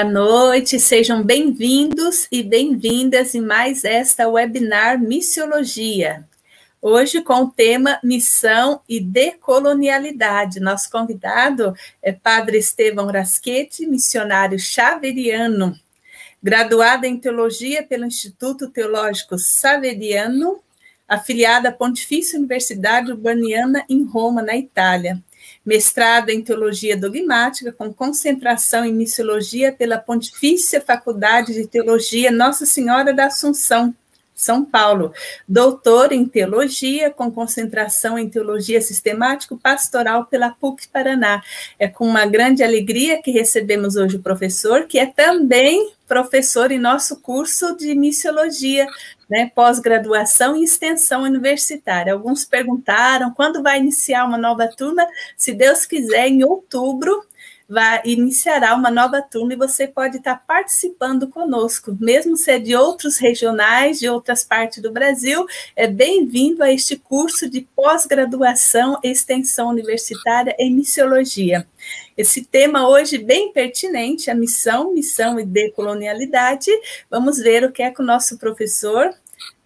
Boa noite, sejam bem-vindos e bem-vindas em mais esta webinar Missiologia. Hoje com o tema Missão e Decolonialidade. Nosso convidado é Padre Estevão Rasquete, missionário xaveriano, graduado em Teologia pelo Instituto Teológico Saveriano, afiliado à Pontifícia Universidade Urbaniana em Roma, na Itália mestrado em Teologia Dogmática, com concentração em Missiologia pela Pontifícia Faculdade de Teologia Nossa Senhora da Assunção, São Paulo. Doutor em Teologia, com concentração em Teologia Sistemático-Pastoral pela PUC Paraná. É com uma grande alegria que recebemos hoje o professor, que é também professor em nosso curso de Missiologia né, pós-graduação e extensão universitária. Alguns perguntaram quando vai iniciar uma nova turma. Se Deus quiser, em outubro vai iniciará uma nova turma e você pode estar participando conosco, mesmo se é de outros regionais, de outras partes do Brasil, é bem-vindo a este curso de pós-graduação extensão universitária em missiologia. Esse tema hoje bem pertinente, a missão, missão e decolonialidade. Vamos ver o que é que o nosso professor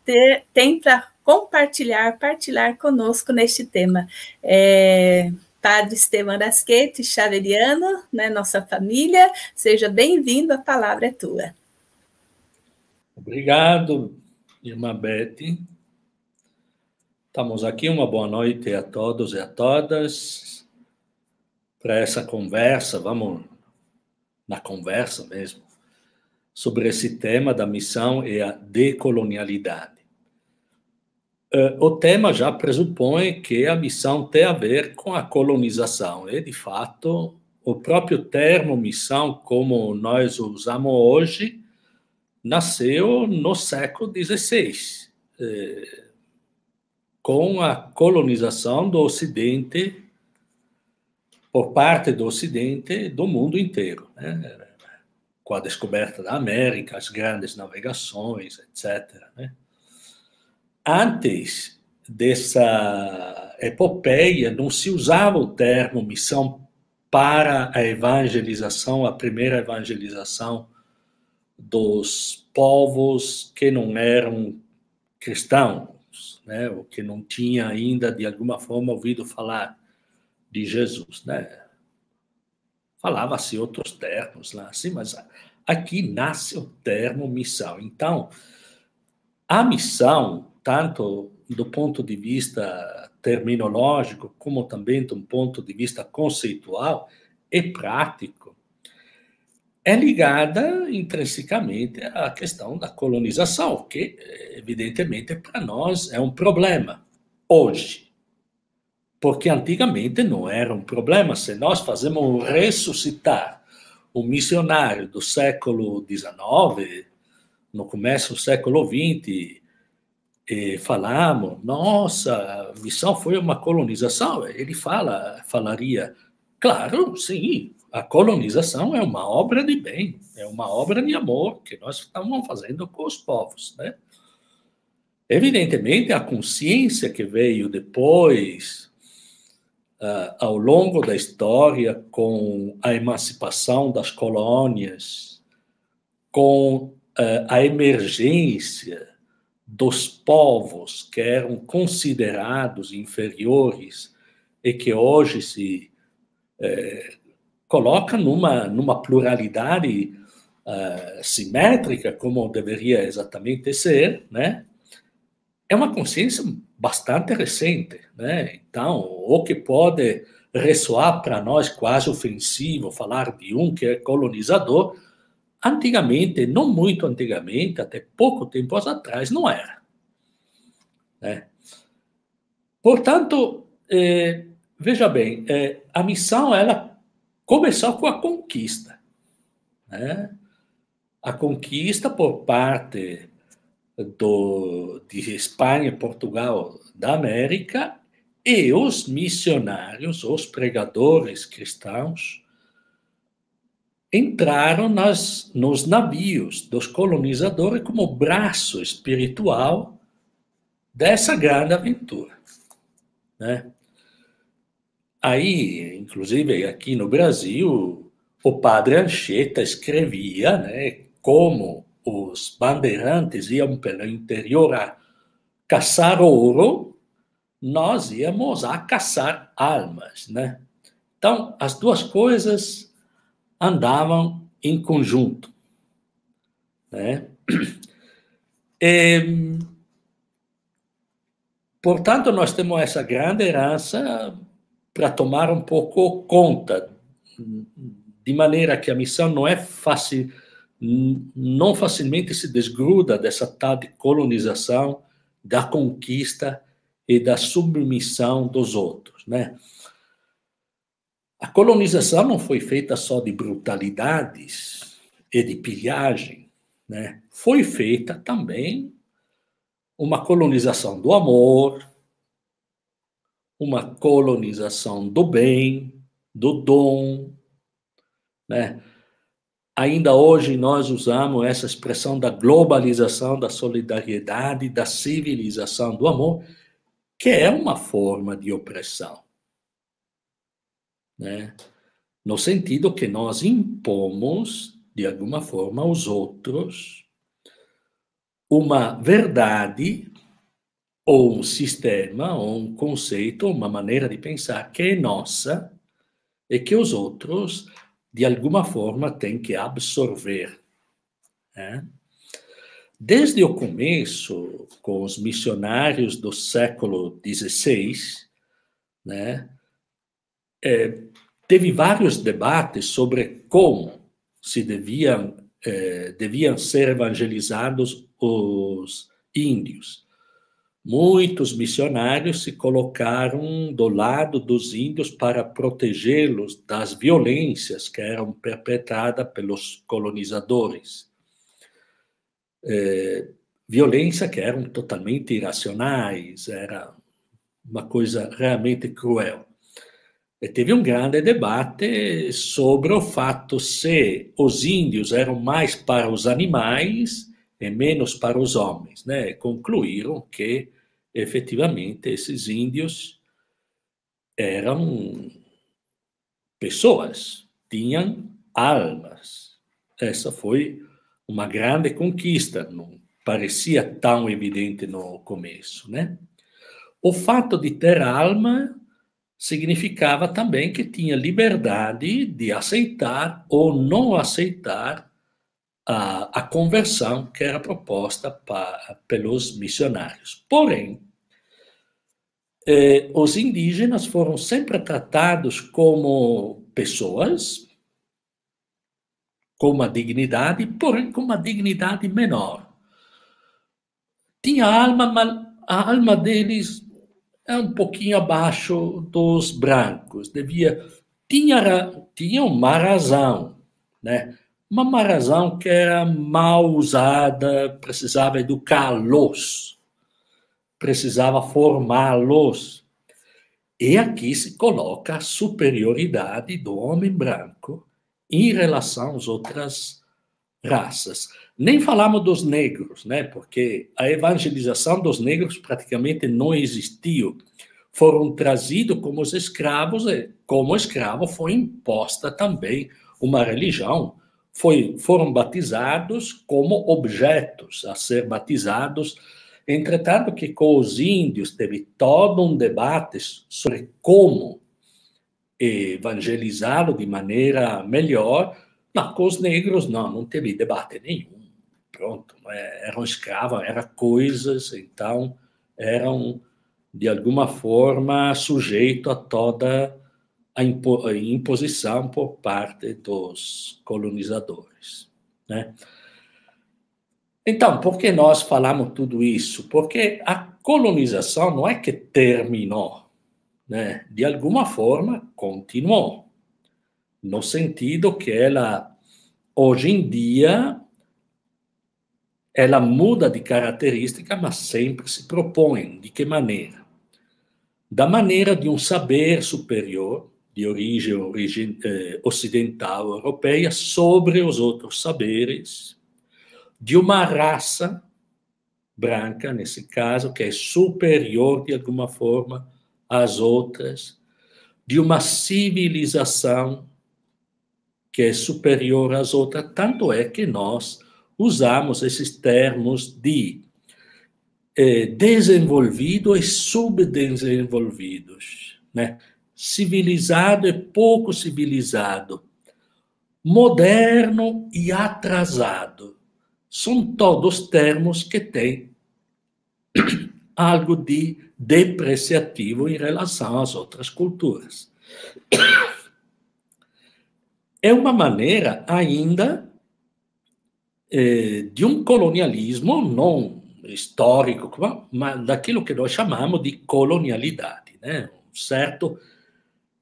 ter, tem para compartilhar, partilhar conosco neste tema. É, Padre Estevam Arasquete, Xaveriano, né, nossa família, seja bem-vindo, a palavra é tua. Obrigado, irmã Beth. Estamos aqui, uma boa noite a todos e a todas para essa conversa, vamos na conversa mesmo, sobre esse tema da missão e a decolonialidade. Uh, o tema já pressupõe que a missão tem a ver com a colonização, e, de fato, o próprio termo missão, como nós o usamos hoje, nasceu no século XVI, eh, com a colonização do Ocidente, por parte do Ocidente, do mundo inteiro. Né? Com a descoberta da América, as grandes navegações, etc. Né? Antes dessa epopeia, não se usava o termo missão para a evangelização, a primeira evangelização dos povos que não eram cristãos, né, ou que não tinha ainda de alguma forma ouvido falar de Jesus, né? Falava-se outros termos lá, assim, mas aqui nasce o termo missão. Então, a missão tanto do ponto de vista terminológico, como também do ponto de vista conceitual e prático, é ligada intrinsecamente à questão da colonização, que, evidentemente, para nós é um problema hoje. Porque antigamente não era um problema. Se nós fazemos ressuscitar o missionário do século XIX, no começo do século XX, e falamos, nossa, missão foi uma colonização. Ele fala, falaria, claro, sim, a colonização é uma obra de bem, é uma obra de amor que nós estamos fazendo com os povos, né? Evidentemente, a consciência que veio depois, uh, ao longo da história, com a emancipação das colônias, com uh, a emergência dos povos que eram considerados inferiores e que hoje se é, coloca numa, numa pluralidade uh, simétrica, como deveria exatamente ser, né? É uma consciência bastante recente, né? Então, o que pode ressoar para nós quase ofensivo falar de um que é colonizador, antigamente, não muito antigamente, até pouco tempo atrás, não era. Né? Portanto, eh, veja bem, eh, a missão ela começou com a conquista. Né? A conquista por parte do, de Espanha e Portugal da América e os missionários, os pregadores cristãos, entraram nas, nos navios dos colonizadores como braço espiritual dessa grande aventura. Né? Aí, inclusive aqui no Brasil, o padre Anchieta escrevia né, como os bandeirantes iam pelo interior a caçar ouro, nós íamos a caçar almas, né? Então, as duas coisas andavam em conjunto, né? E, portanto, nós temos essa grande herança para tomar um pouco conta, de maneira que a missão não é fácil, não facilmente se desgruda dessa tal de colonização, da conquista e da submissão dos outros, né? A colonização não foi feita só de brutalidades e de pilhagem, né? Foi feita também uma colonização do amor, uma colonização do bem, do dom, né? Ainda hoje nós usamos essa expressão da globalização, da solidariedade, da civilização do amor, que é uma forma de opressão. Né? No sentido que nós impomos, de alguma forma, aos outros uma verdade ou um sistema, ou um conceito, uma maneira de pensar que é nossa e que os outros de alguma forma, tem que absorver. Né? Desde o começo, com os missionários do século XVI, né, é, teve vários debates sobre como se deviam, é, deviam ser evangelizados os índios muitos missionários se colocaram do lado dos índios para protegê-los das violências que eram perpetradas pelos colonizadores. É, violência que eram totalmente irracionais, era uma coisa realmente cruel. Teve um grande debate sobre o fato se os índios eram mais para os animais e menos para os homens. Né? Concluíram que, efetivamente, esses índios eram pessoas, tinham almas. Essa foi uma grande conquista, não parecia tão evidente no começo. Né? O fato de ter alma significava também que tinha liberdade de aceitar ou não aceitar a, a conversão que era proposta para, pelos missionários. Porém, eh, os indígenas foram sempre tratados como pessoas, com uma dignidade, porém com uma dignidade menor. Tinha alma, mas a alma deles é um pouquinho abaixo dos brancos. Devia tinha tinha uma razão, né? uma razão que era mal usada, precisava educá-los, precisava formá-los. E aqui se coloca a superioridade do homem branco em relação às outras raças. Nem falamos dos negros, né? porque a evangelização dos negros praticamente não existiu. Foram trazidos como os escravos, e como escravo foi imposta também uma religião foi, foram batizados como objetos a ser batizados. Entretanto, que com os índios teve todo um debate sobre como evangelizá-lo de maneira melhor, Não, com os negros não, não teve debate nenhum. Pronto, é, eram escravos, eram coisas, então eram de alguma forma sujeito a toda a imposição por parte dos colonizadores, né? Então, por que nós falamos tudo isso? Porque a colonização não é que terminou, né? De alguma forma continuou, no sentido que ela hoje em dia ela muda de característica, mas sempre se propõe de que maneira? da maneira de um saber superior, de origem, origem eh, ocidental europeia, sobre os outros saberes, de uma raça branca, nesse caso, que é superior de alguma forma às outras, de uma civilização que é superior às outras, tanto é que nós usamos esses termos de é, desenvolvido e subdesenvolvidos, né? civilizado e pouco civilizado, moderno e atrasado. São todos termos que têm algo de depreciativo em relação às outras culturas. É uma maneira ainda eh, de um colonialismo não histórico, mas daquilo que nós chamamos de colonialidade, né? certo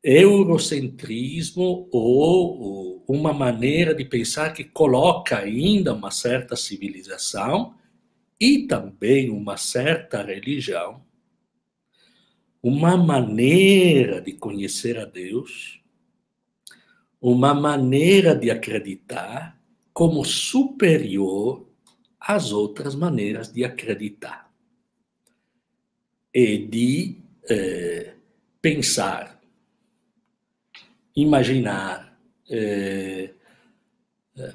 eurocentrismo ou uma maneira de pensar que coloca ainda uma certa civilização e também uma certa religião, uma maneira de conhecer a Deus, uma maneira de acreditar como superior as outras maneiras de acreditar e de eh, pensar, imaginar eh, eh,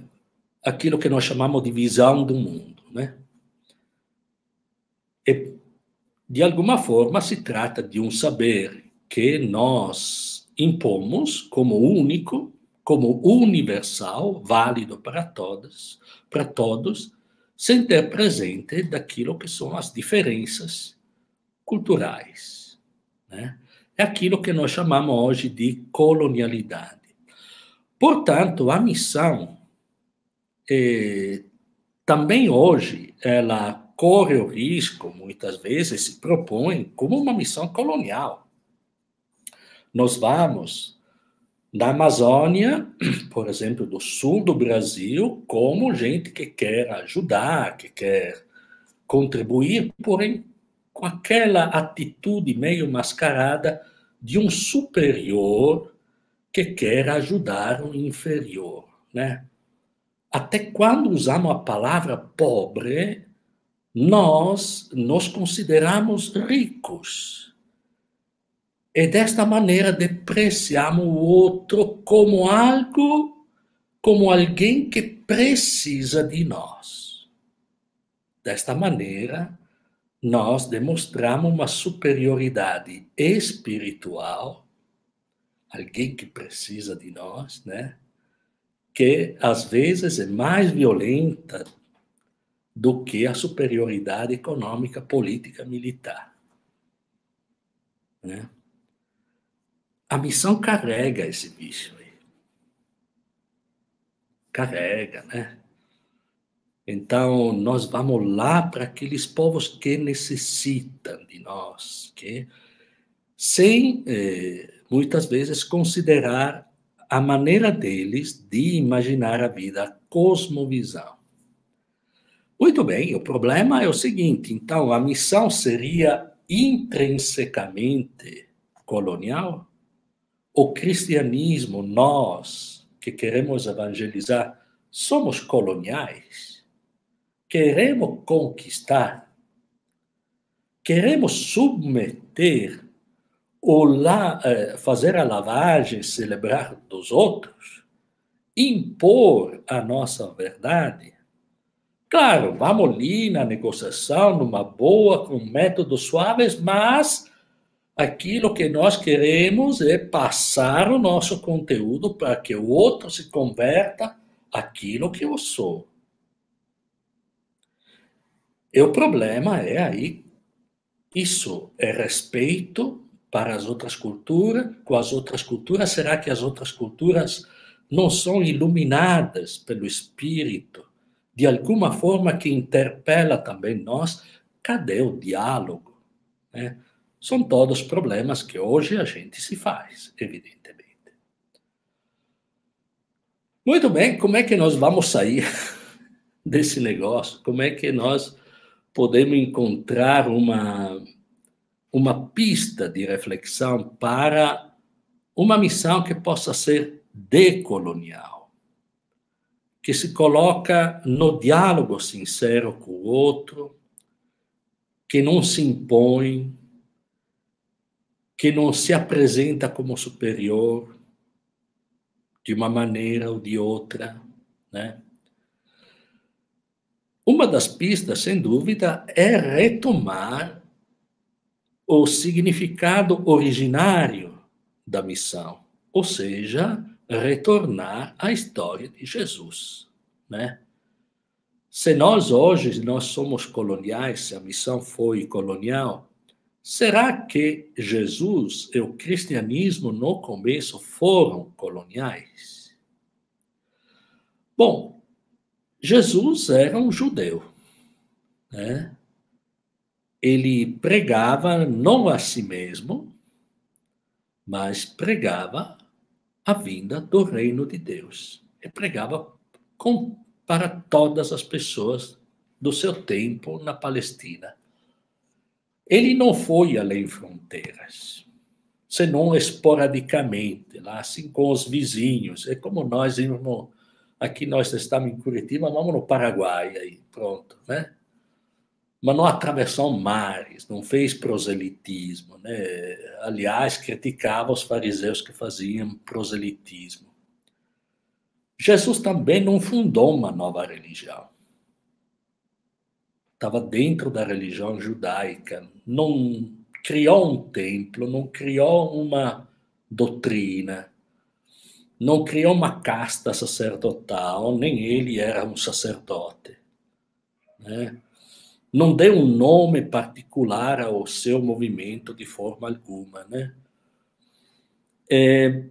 aquilo que nós chamamos de visão do mundo, né? E, de alguma forma, se trata de um saber que nós impomos como único, como universal, válido para todos, para todos, sem ter presente daquilo que são as diferenças culturais. Né? É aquilo que nós chamamos hoje de colonialidade. Portanto, a missão eh, também hoje ela corre o risco, muitas vezes se propõe como uma missão colonial. Nós vamos da Amazônia, por exemplo, do sul do Brasil, como gente que quer ajudar, que quer contribuir, porém com aquela atitude meio mascarada de um superior que quer ajudar o inferior, né? Até quando usamos a palavra pobre, nós nos consideramos ricos. E desta maneira depreciamos o outro como algo, como alguém que precisa de nós. Desta maneira, nós demonstramos uma superioridade espiritual, alguém que precisa de nós, né? Que às vezes é mais violenta do que a superioridade econômica, política, militar. Né? A missão carrega esse bicho aí. Carrega, né? Então, nós vamos lá para aqueles povos que necessitam de nós, que sem eh, muitas vezes considerar a maneira deles de imaginar a vida, a cosmovisão. Muito bem, o problema é o seguinte: então, a missão seria intrinsecamente colonial? O cristianismo, nós que queremos evangelizar, somos coloniais. Queremos conquistar. Queremos submeter ou lá, eh, fazer a lavagem, celebrar dos outros, impor a nossa verdade. Claro, vamos ali na negociação, numa boa, com métodos suaves, mas Aquilo que nós queremos é passar o nosso conteúdo para que o outro se converta aquilo que eu sou. E o problema é aí, isso é respeito para as outras culturas, com as outras culturas, será que as outras culturas não são iluminadas pelo Espírito, de alguma forma que interpela também nós? Cadê o diálogo? Né? São todos problemas que hoje a gente se faz, evidentemente. Muito bem, como é que nós vamos sair desse negócio? Como é que nós podemos encontrar uma, uma pista de reflexão para uma missão que possa ser decolonial, que se coloca no diálogo sincero com o outro, que não se impõe, que não se apresenta como superior de uma maneira ou de outra, né? Uma das pistas, sem dúvida, é retomar o significado originário da missão, ou seja, retornar à história de Jesus, né? Se nós hoje nós somos coloniais, se a missão foi colonial, será que Jesus e o cristianismo no começo foram coloniais? Bom, Jesus era um judeu, né? Ele pregava não a si mesmo, mas pregava a vinda do reino de Deus. Ele pregava com, para todas as pessoas do seu tempo na Palestina. Ele não foi além fronteiras, senão esporadicamente, lá assim com os vizinhos. É como nós irmão, aqui nós estamos em Curitiba, vamos no Paraguai aí, pronto, né? Mas não atravessou mares, não fez proselitismo, né? Aliás, criticava os fariseus que faziam proselitismo. Jesus também não fundou uma nova religião. Estava dentro da religião judaica, não criou um templo, não criou uma doutrina, não criou uma casta sacerdotal, nem ele era um sacerdote. Né? Não deu um nome particular ao seu movimento de forma alguma. Né? É,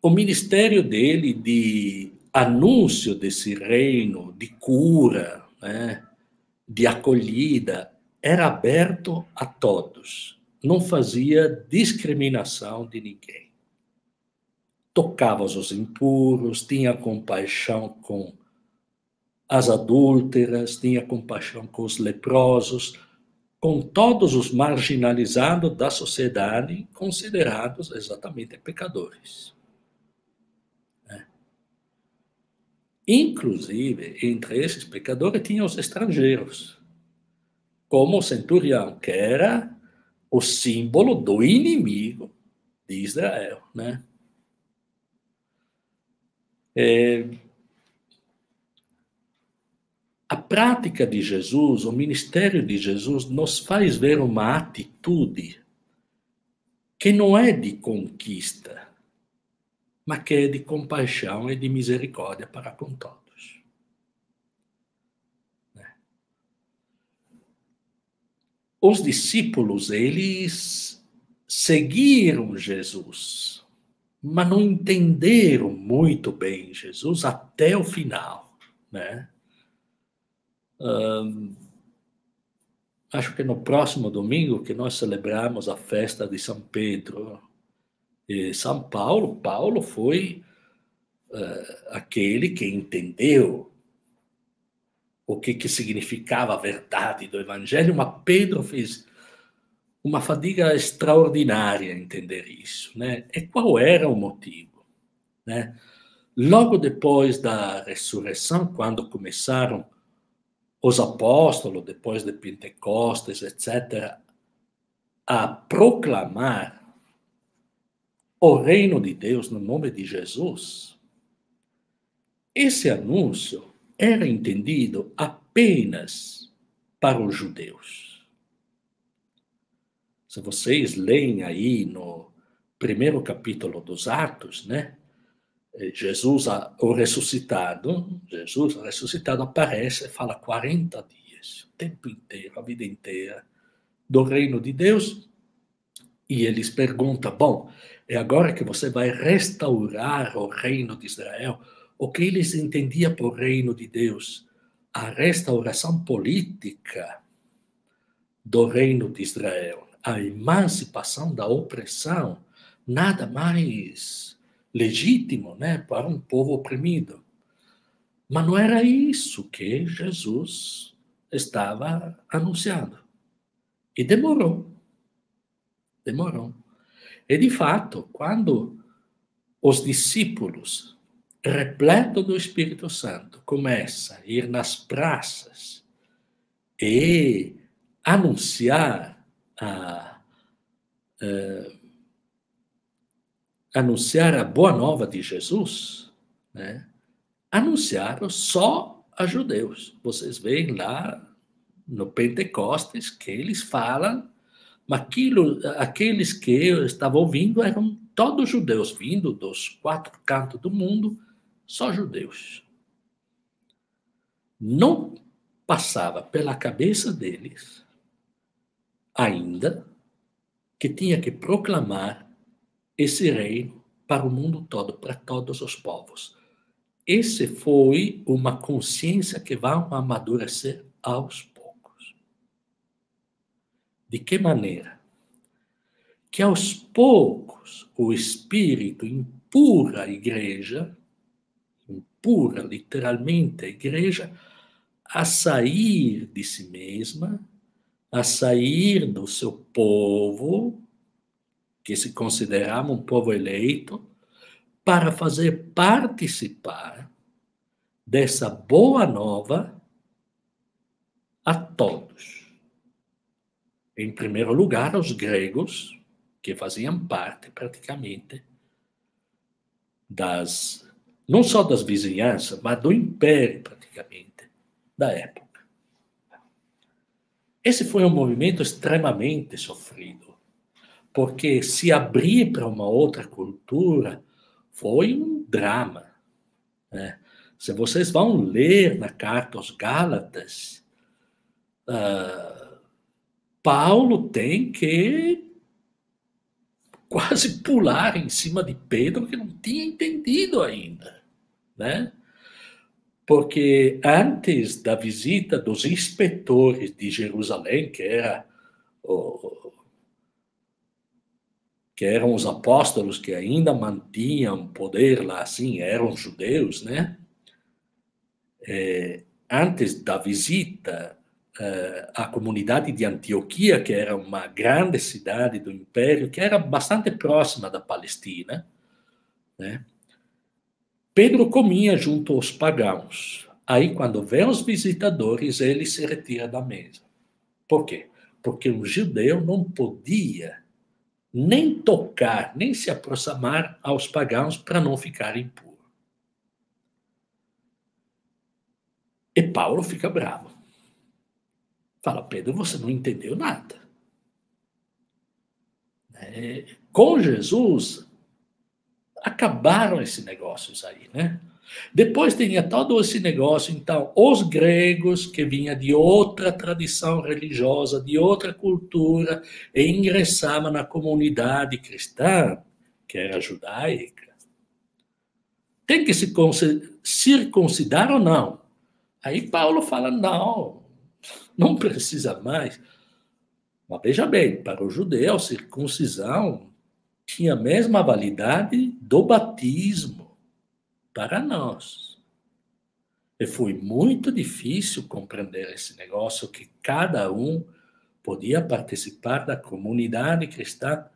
o ministério dele de anúncio desse reino, de cura, né? de acolhida, era aberto a todos, não fazia discriminação de ninguém tocava os impuros, tinha compaixão com as adúlteras, tinha compaixão com os leprosos, com todos os marginalizados da sociedade, considerados exatamente pecadores. É. Inclusive, entre esses pecadores, tinha os estrangeiros, como o centurião, que era o símbolo do inimigo de Israel, né? É, a prática de Jesus, o ministério de Jesus, nos faz ver uma atitude que não é de conquista, mas que é de compaixão e de misericórdia para com todos. Né? Os discípulos, eles seguiram Jesus mas não entenderam muito bem Jesus até o final, né? acho que no próximo domingo que nós celebramos a festa de São Pedro e São Paulo, Paulo foi uh, aquele que entendeu o que, que significava a verdade do Evangelho, mas Pedro fez uma fadiga extraordinária entender isso, né? E qual era o motivo, né? Logo depois da ressurreição, quando começaram os apóstolos, depois de Pentecostes, etc., a proclamar o reino de Deus no nome de Jesus, esse anúncio era entendido apenas para os judeus. Se vocês leem aí no primeiro capítulo dos Atos, né? Jesus, o ressuscitado, Jesus ressuscitado aparece e fala 40 dias, o tempo inteiro, a vida inteira, do reino de Deus. E eles perguntam: bom, é agora que você vai restaurar o reino de Israel? O que eles entendiam por reino de Deus? A restauração política do reino de Israel, a emancipação da opressão, nada mais legítimo né, para um povo oprimido. Mas não era isso que Jesus estava anunciando. E demorou. Demorou. E de fato, quando os discípulos, repletos do Espírito Santo, começam a ir nas praças e anunciar a, uh, anunciar a boa nova de Jesus, né? anunciaram só a judeus. Vocês veem lá no Pentecostes que eles falam, aquilo, aqueles que eu estava ouvindo eram todos judeus, vindo dos quatro cantos do mundo, só judeus. Não passava pela cabeça deles ainda que tinha que proclamar esse reino para o mundo todo, para todos os povos. Esse foi uma consciência que vai amadurecer aos. De que maneira? Que aos poucos o Espírito impura a igreja, impura literalmente a igreja, a sair de si mesma a sair do seu povo, que se considerava um povo eleito, para fazer participar dessa boa nova a todos. Em primeiro lugar, aos gregos, que faziam parte praticamente das, não só das vizinhanças, mas do império praticamente da época. Esse foi um movimento extremamente sofrido, porque se abrir para uma outra cultura foi um drama. Né? Se vocês vão ler na carta aos Gálatas, uh, Paulo tem que quase pular em cima de Pedro, que não tinha entendido ainda. Né? porque antes da visita dos inspetores de Jerusalém, que era o, que eram os apóstolos que ainda mantinham poder lá, assim, eram judeus, né? É, antes da visita é, à comunidade de Antioquia, que era uma grande cidade do império, que era bastante próxima da Palestina, né? Pedro comia junto aos pagãos. Aí, quando vem os visitadores, ele se retira da mesa. Por quê? Porque um judeu não podia nem tocar, nem se aproximar aos pagãos para não ficar impuro. E Paulo fica bravo. Fala, Pedro, você não entendeu nada. É, com Jesus, acabaram esses negócios aí, né? Depois tinha todo esse negócio, então, os gregos que vinha de outra tradição religiosa, de outra cultura, e ingressavam na comunidade cristã, que era judaica. Tem que se circuncidar ou não? Aí Paulo fala: não, não precisa mais. Mas veja bem, para o judeu, circuncisão tinha a mesma validade do batismo para nós. E foi muito difícil compreender esse negócio que cada um podia participar da comunidade cristã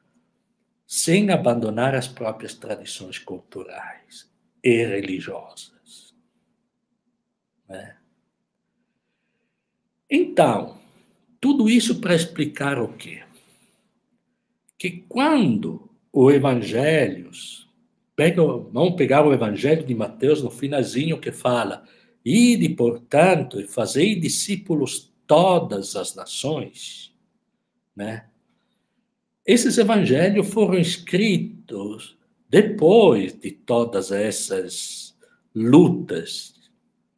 sem abandonar as próprias tradições culturais e religiosas. Né? Então, tudo isso para explicar o quê? Que quando o Evangelho, pega, vamos pegar o Evangelho de Mateus no finalzinho que fala: Ide, portanto, e fazei discípulos todas as nações, né? Esses evangelhos foram escritos depois de todas essas lutas,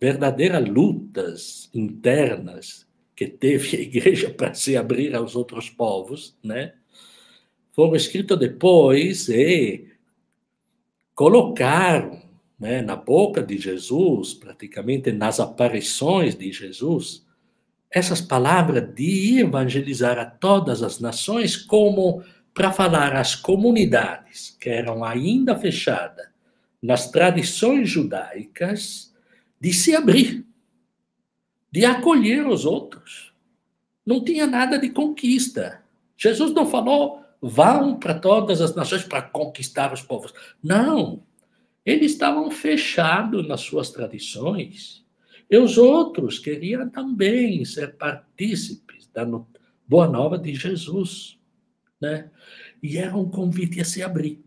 verdadeiras lutas internas que teve a igreja para se abrir aos outros povos, né? Foram escritos depois e colocaram né, na boca de Jesus, praticamente nas aparições de Jesus, essas palavras de evangelizar a todas as nações como para falar às comunidades que eram ainda fechadas nas tradições judaicas de se abrir, de acolher os outros. Não tinha nada de conquista. Jesus não falou vão para todas as nações para conquistar os povos. Não. Eles estavam fechados nas suas tradições. E os outros queriam também ser partícipes da boa nova de Jesus né? E era um convite a se abrir.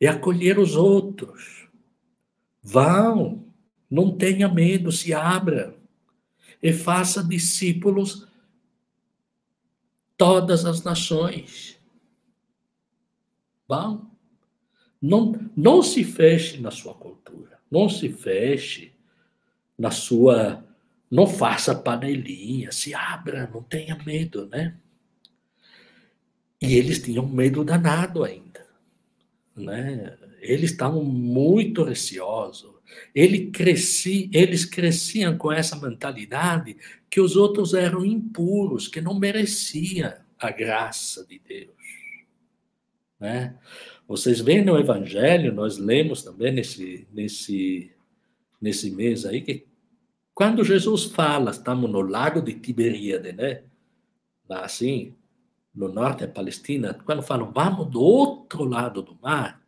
E acolher os outros. Vão, não tenha medo, se abra. E faça discípulos todas as nações. Vão. Não, não se feche na sua cultura. Não se feche na sua. Não faça panelinha, se abra, não tenha medo, né? E eles tinham medo danado ainda. Né? Eles estavam muito receosos. Ele cresci, eles cresciam com essa mentalidade que os outros eram impuros, que não mereciam a graça de Deus. Né? Vocês veem no Evangelho, nós lemos também nesse, nesse, nesse mês aí, que quando Jesus fala, estamos no lago de Tiberíade, né? Lá assim, no norte da Palestina, quando falam vamos do outro lado do mar,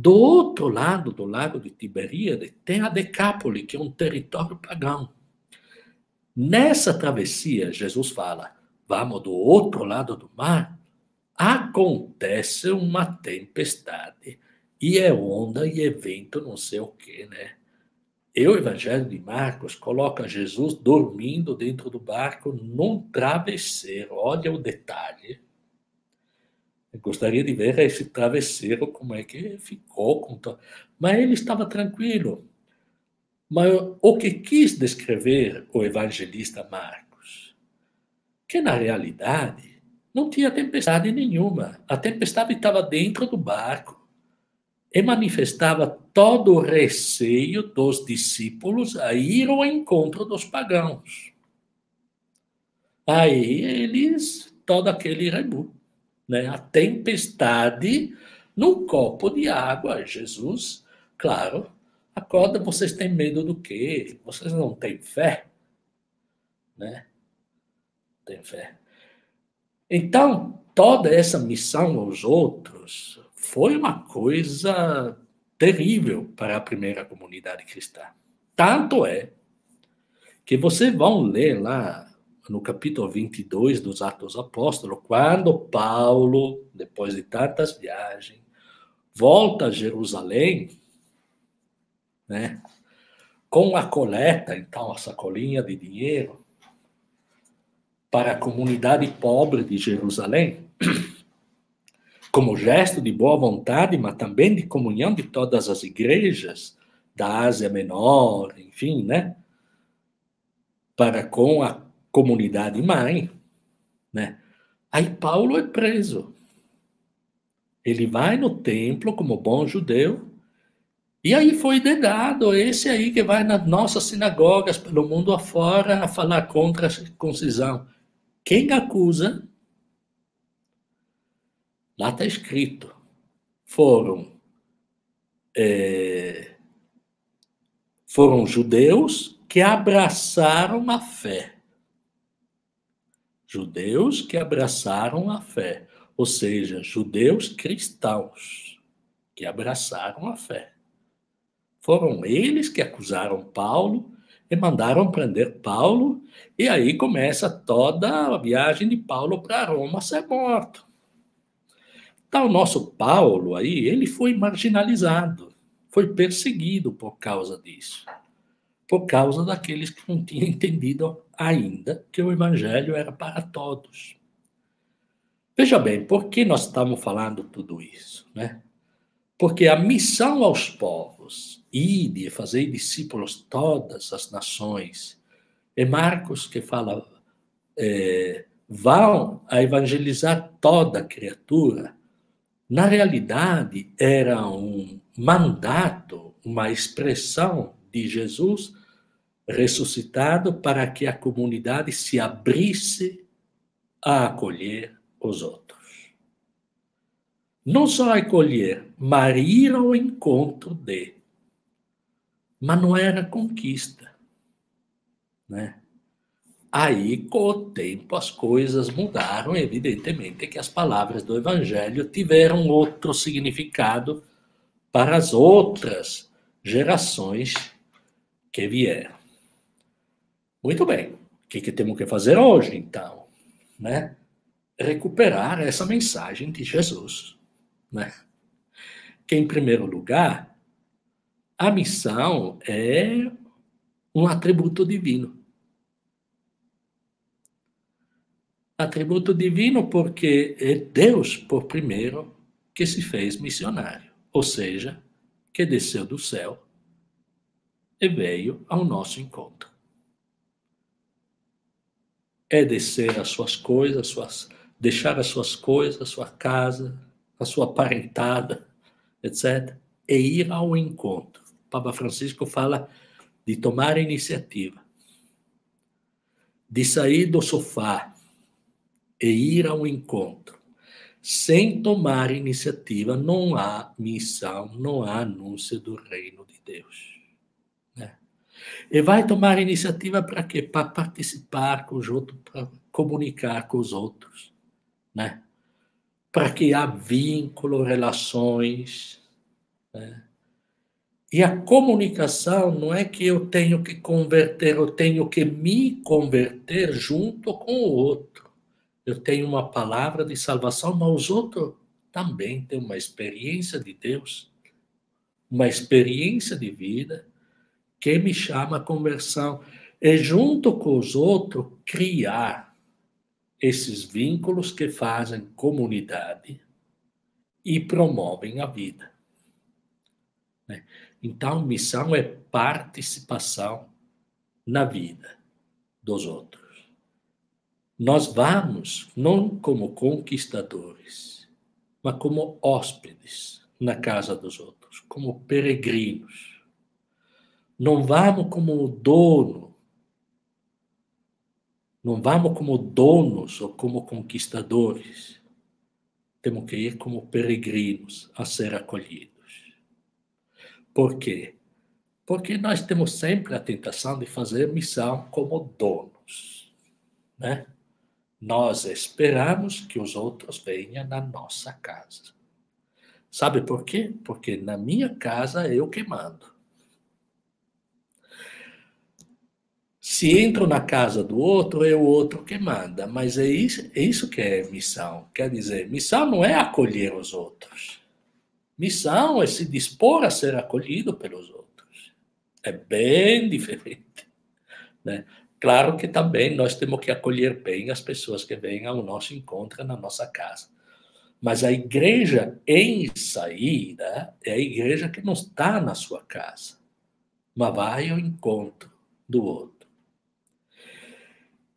do outro lado do lago de Tiberíade tem a Decápole, que é um território pagão. Nessa travessia, Jesus fala, vamos do outro lado do mar, acontece uma tempestade, e é onda e é vento, não sei o quê, né? E o Evangelho de Marcos coloca Jesus dormindo dentro do barco num travesseiro. Olha o detalhe. Eu gostaria de ver esse travesseiro, como é que ficou. Mas ele estava tranquilo. Mas o que quis descrever o evangelista Marcos? Que na realidade não tinha tempestade nenhuma. A tempestade estava dentro do barco e manifestava todo o receio dos discípulos a ir ao encontro dos pagãos. Aí eles, todo aquele rebu, né? a tempestade num copo de água. Jesus, claro, acorda, vocês têm medo do quê? Vocês não têm fé? Né? Tem fé. Então, toda essa missão aos outros, foi uma coisa terrível para a primeira comunidade cristã. Tanto é que vocês vão ler lá no capítulo 22 dos Atos Apóstolos, quando Paulo, depois de tantas viagens, volta a Jerusalém, né, com a coleta, então, a sacolinha de dinheiro, para a comunidade pobre de Jerusalém, como gesto de boa vontade, mas também de comunhão de todas as igrejas da Ásia Menor, enfim, né? Para com a comunidade mãe, né? Aí Paulo é preso. Ele vai no templo como bom judeu, e aí foi dedado esse aí que vai nas nossas sinagogas pelo mundo afora a falar contra a circuncisão. Quem acusa Lá está escrito: foram é, foram judeus que abraçaram a fé. Judeus que abraçaram a fé, ou seja, judeus cristãos que abraçaram a fé. Foram eles que acusaram Paulo e mandaram prender Paulo, e aí começa toda a viagem de Paulo para Roma ser morto. Então, o nosso Paulo aí, ele foi marginalizado, foi perseguido por causa disso, por causa daqueles que não tinham entendido ainda que o evangelho era para todos. Veja bem, por que nós estamos falando tudo isso, né? Porque a missão aos povos, e de fazer discípulos todas as nações, é Marcos que fala, é, vão a evangelizar toda criatura, na realidade era um mandato, uma expressão de Jesus ressuscitado para que a comunidade se abrisse a acolher os outros. Não só acolher, mas ir ao encontro de. Mas não era conquista. Né? Aí, com o tempo, as coisas mudaram. Evidentemente que as palavras do Evangelho tiveram outro significado para as outras gerações que vieram. Muito bem. O que, que temos que fazer hoje, então? Né? Recuperar essa mensagem de Jesus. Né? Que, em primeiro lugar, a missão é um atributo divino. Atributo divino porque é Deus, por primeiro, que se fez missionário, ou seja, que desceu do céu e veio ao nosso encontro. É descer as suas coisas, suas, deixar as suas coisas, a sua casa, a sua parentada, etc., e ir ao encontro. O Papa Francisco fala de tomar iniciativa, de sair do sofá e ir ao encontro. Sem tomar iniciativa, não há missão, não há anúncio do reino de Deus. E vai tomar iniciativa para quê? Para participar com os outros, para comunicar com os outros, né? Para há vínculo, relações, né? E a comunicação não é que eu tenho que converter, eu tenho que me converter junto com o outro. Eu tenho uma palavra de salvação, mas os outros também têm uma experiência de Deus, uma experiência de vida que me chama a conversão é junto com os outros criar esses vínculos que fazem comunidade e promovem a vida. Né? Então, missão é participação na vida dos outros. Nós vamos não como conquistadores, mas como hóspedes na casa dos outros, como peregrinos não vamos como dono, não vamos como donos ou como conquistadores. Temos que ir como peregrinos a ser acolhidos. Por quê? Porque nós temos sempre a tentação de fazer missão como donos, né? Nós esperamos que os outros venham na nossa casa. Sabe por quê? Porque na minha casa eu que mando. Se entro na casa do outro, é o outro que manda. Mas é isso, é isso que é missão. Quer dizer, missão não é acolher os outros. Missão é se dispor a ser acolhido pelos outros. É bem diferente. Né? Claro que também nós temos que acolher bem as pessoas que vêm ao nosso encontro na nossa casa. Mas a igreja em saída é a igreja que não está na sua casa, mas vai ao encontro do outro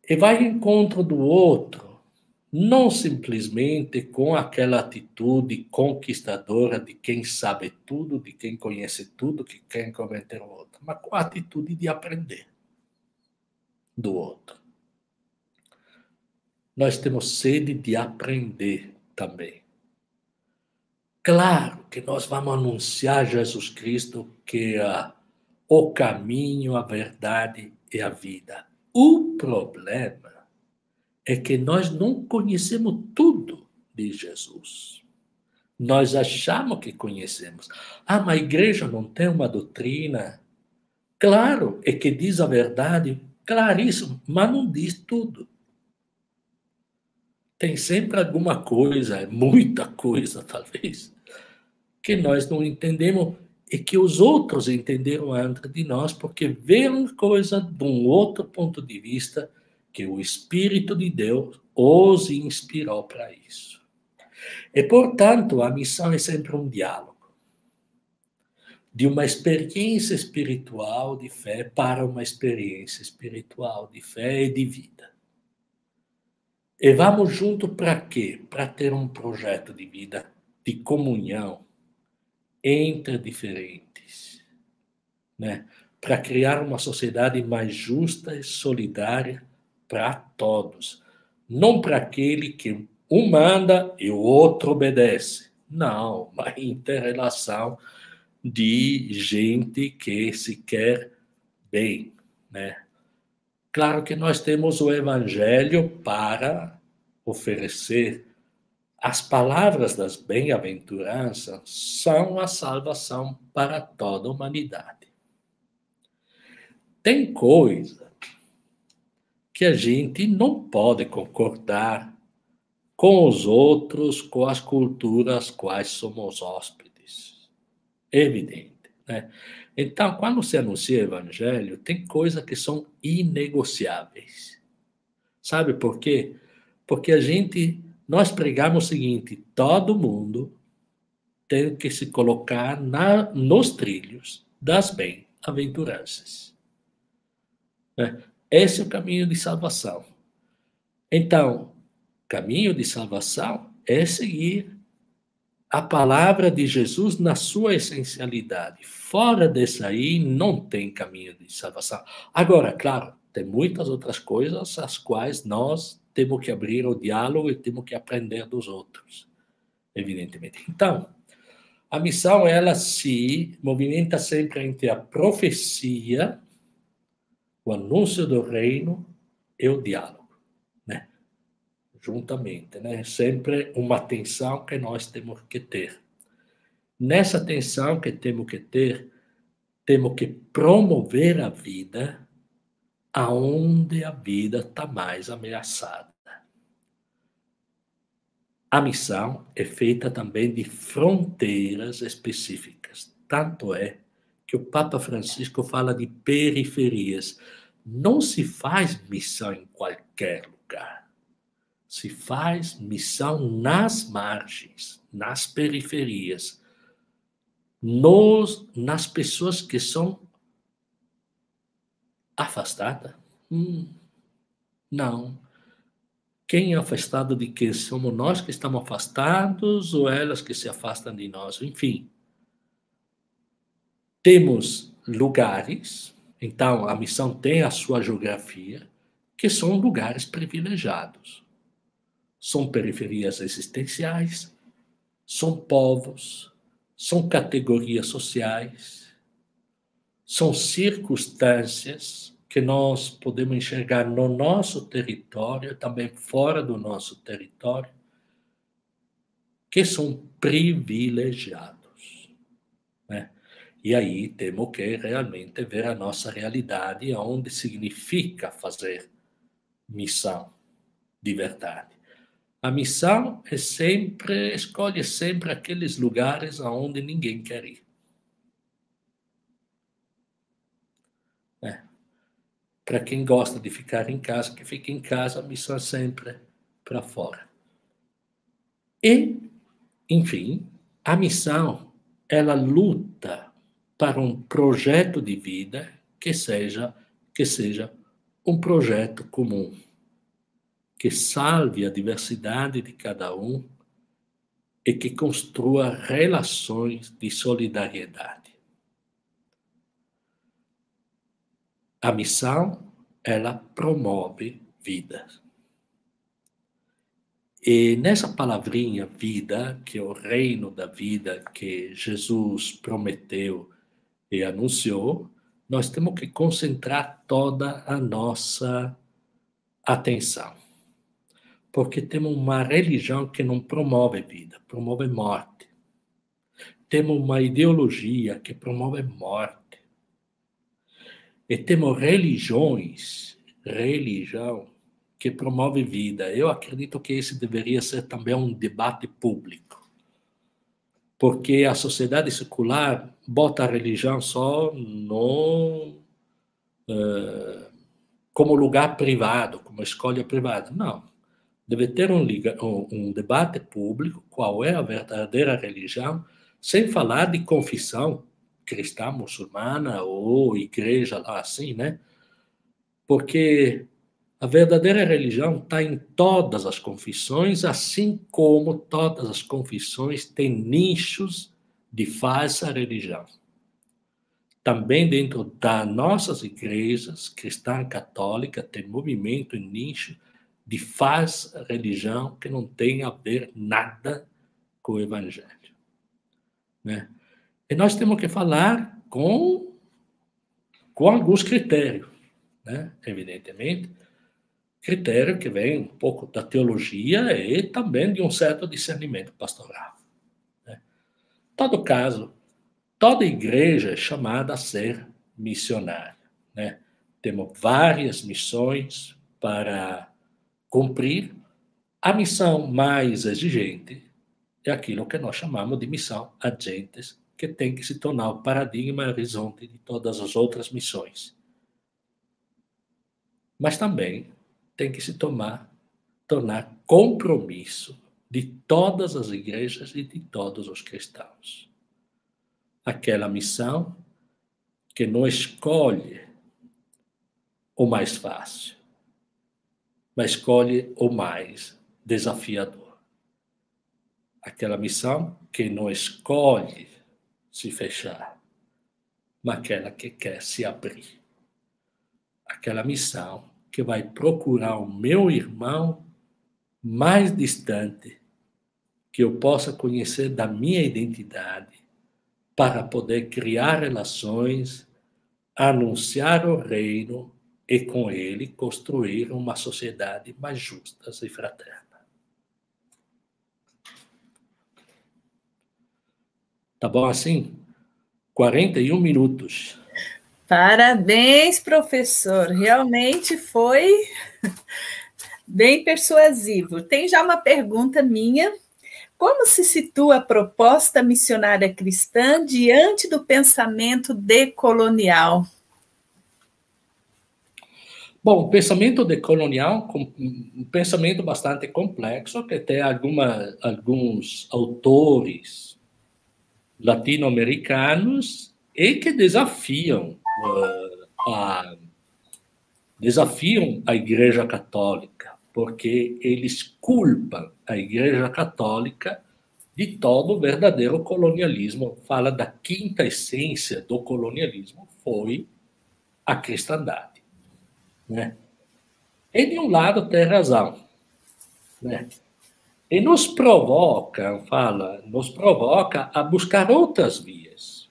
e vai ao encontro do outro, não simplesmente com aquela atitude conquistadora de quem sabe tudo, de quem conhece tudo, que quer converter o outro, mas com a atitude de aprender do outro. Nós temos sede de aprender também. Claro que nós vamos anunciar Jesus Cristo que é o caminho, a verdade e a vida. O problema é que nós não conhecemos tudo de Jesus. Nós achamos que conhecemos. Ah, mas a igreja não tem uma doutrina. Claro, é que diz a verdade, claríssimo, mas não diz tudo. Tem sempre alguma coisa, muita coisa, talvez, que nós não entendemos e que os outros entenderam antes de nós, porque veem coisa de um outro ponto de vista que o Espírito de Deus os inspirou para isso. E, portanto, a missão é sempre um diálogo de uma experiência espiritual de fé para uma experiência espiritual de fé e de vida. E vamos junto para quê? Para ter um projeto de vida de comunhão entre diferentes, né? Para criar uma sociedade mais justa e solidária para todos, não para aquele que um manda e o outro obedece. Não, uma inter-relação de gente que se quer bem, né? Claro que nós temos o evangelho para oferecer as palavras das bem-aventuranças são a salvação para toda a humanidade. Tem coisa que a gente não pode concordar com os outros, com as culturas quais somos hóspedes evidente. Né? Então, quando se anuncia o evangelho, tem coisas que são inegociáveis. Sabe por quê? Porque a gente, nós pregamos o seguinte: todo mundo tem que se colocar na, nos trilhos das bem-aventuranças. Né? Esse é o caminho de salvação. Então, caminho de salvação é seguir a palavra de Jesus na sua essencialidade. Fora desse aí, não tem caminho de salvação. Agora, claro, tem muitas outras coisas as quais nós temos que abrir o diálogo e temos que aprender dos outros, evidentemente. Então, a missão ela se movimenta sempre entre a profecia, o anúncio do reino e o diálogo juntamente, né? Sempre uma atenção que nós temos que ter. Nessa atenção que temos que ter, temos que promover a vida aonde a vida está mais ameaçada. A missão é feita também de fronteiras específicas. Tanto é que o Papa Francisco fala de periferias. Não se faz missão em qualquer lugar se faz missão nas margens, nas periferias, nos, nas pessoas que são afastadas? Hum, não. Quem é afastado de quem? Somos nós que estamos afastados ou elas que se afastam de nós? Enfim. Temos lugares, então a missão tem a sua geografia, que são lugares privilegiados são periferias existenciais, são povos, são categorias sociais, são circunstâncias que nós podemos enxergar no nosso território, também fora do nosso território, que são privilegiados. Né? E aí temos que realmente ver a nossa realidade, onde significa fazer missão de verdade. A missão é sempre, escolhe sempre aqueles lugares aonde ninguém quer ir. É. Para quem gosta de ficar em casa, que fique em casa, a missão é sempre para fora. E, enfim, a missão, ela luta para um projeto de vida que seja que seja um projeto comum que salve a diversidade de cada um e que construa relações de solidariedade. A missão, ela promove vidas. E nessa palavrinha vida, que é o reino da vida que Jesus prometeu e anunciou, nós temos que concentrar toda a nossa atenção porque temos uma religião que não promove vida, promove morte. Temos uma ideologia que promove morte. E temos religiões, religião, que promove vida. Eu acredito que esse deveria ser também um debate público. Porque a sociedade secular bota a religião só no. Uh, como lugar privado, como escolha privada. Não. Deve ter um, um, debate público qual é a verdadeira religião, sem falar de confissão cristã, muçulmana ou igreja lá assim, né? Porque a verdadeira religião está em todas as confissões, assim como todas as confissões têm nichos de falsa religião. Também dentro das nossas igrejas cristã católica tem movimento e nicho de falsa religião que não tem a ver nada com o evangelho. Né? E nós temos que falar com, com alguns critérios, né? evidentemente, critério que vem um pouco da teologia e também de um certo discernimento pastoral. Né? Todo caso, toda igreja é chamada a ser missionária. Né? Temos várias missões para cumprir. A missão mais exigente é aquilo que nós chamamos de missão agentes, que tem que se tornar o paradigma e horizonte de todas as outras missões. Mas também tem que se tomar, tornar compromisso de todas as igrejas e de todos os cristãos aquela missão que não escolhe o mais fácil, mas escolhe o mais desafiador. Aquela missão que não escolhe se fechar, mas aquela que quer se abrir. Aquela missão que vai procurar o meu irmão mais distante, que eu possa conhecer da minha identidade para poder criar relações, anunciar o reino e com ele construir uma sociedade mais justa e fraterna. Tá bom assim? 41 minutos. Parabéns, professor. Realmente foi bem persuasivo. Tem já uma pergunta minha como se situa a proposta missionária cristã diante do pensamento decolonial? Bom, o pensamento decolonial um pensamento bastante complexo que tem alguma, alguns autores latino-americanos e que desafiam uh, a, desafiam a Igreja Católica porque eles culpam a Igreja Católica de todo o verdadeiro colonialismo. Fala da quinta essência do colonialismo foi a cristandade. Né? E de um lado tem razão. Né? E nos provoca, fala, nos provoca a buscar outras vias.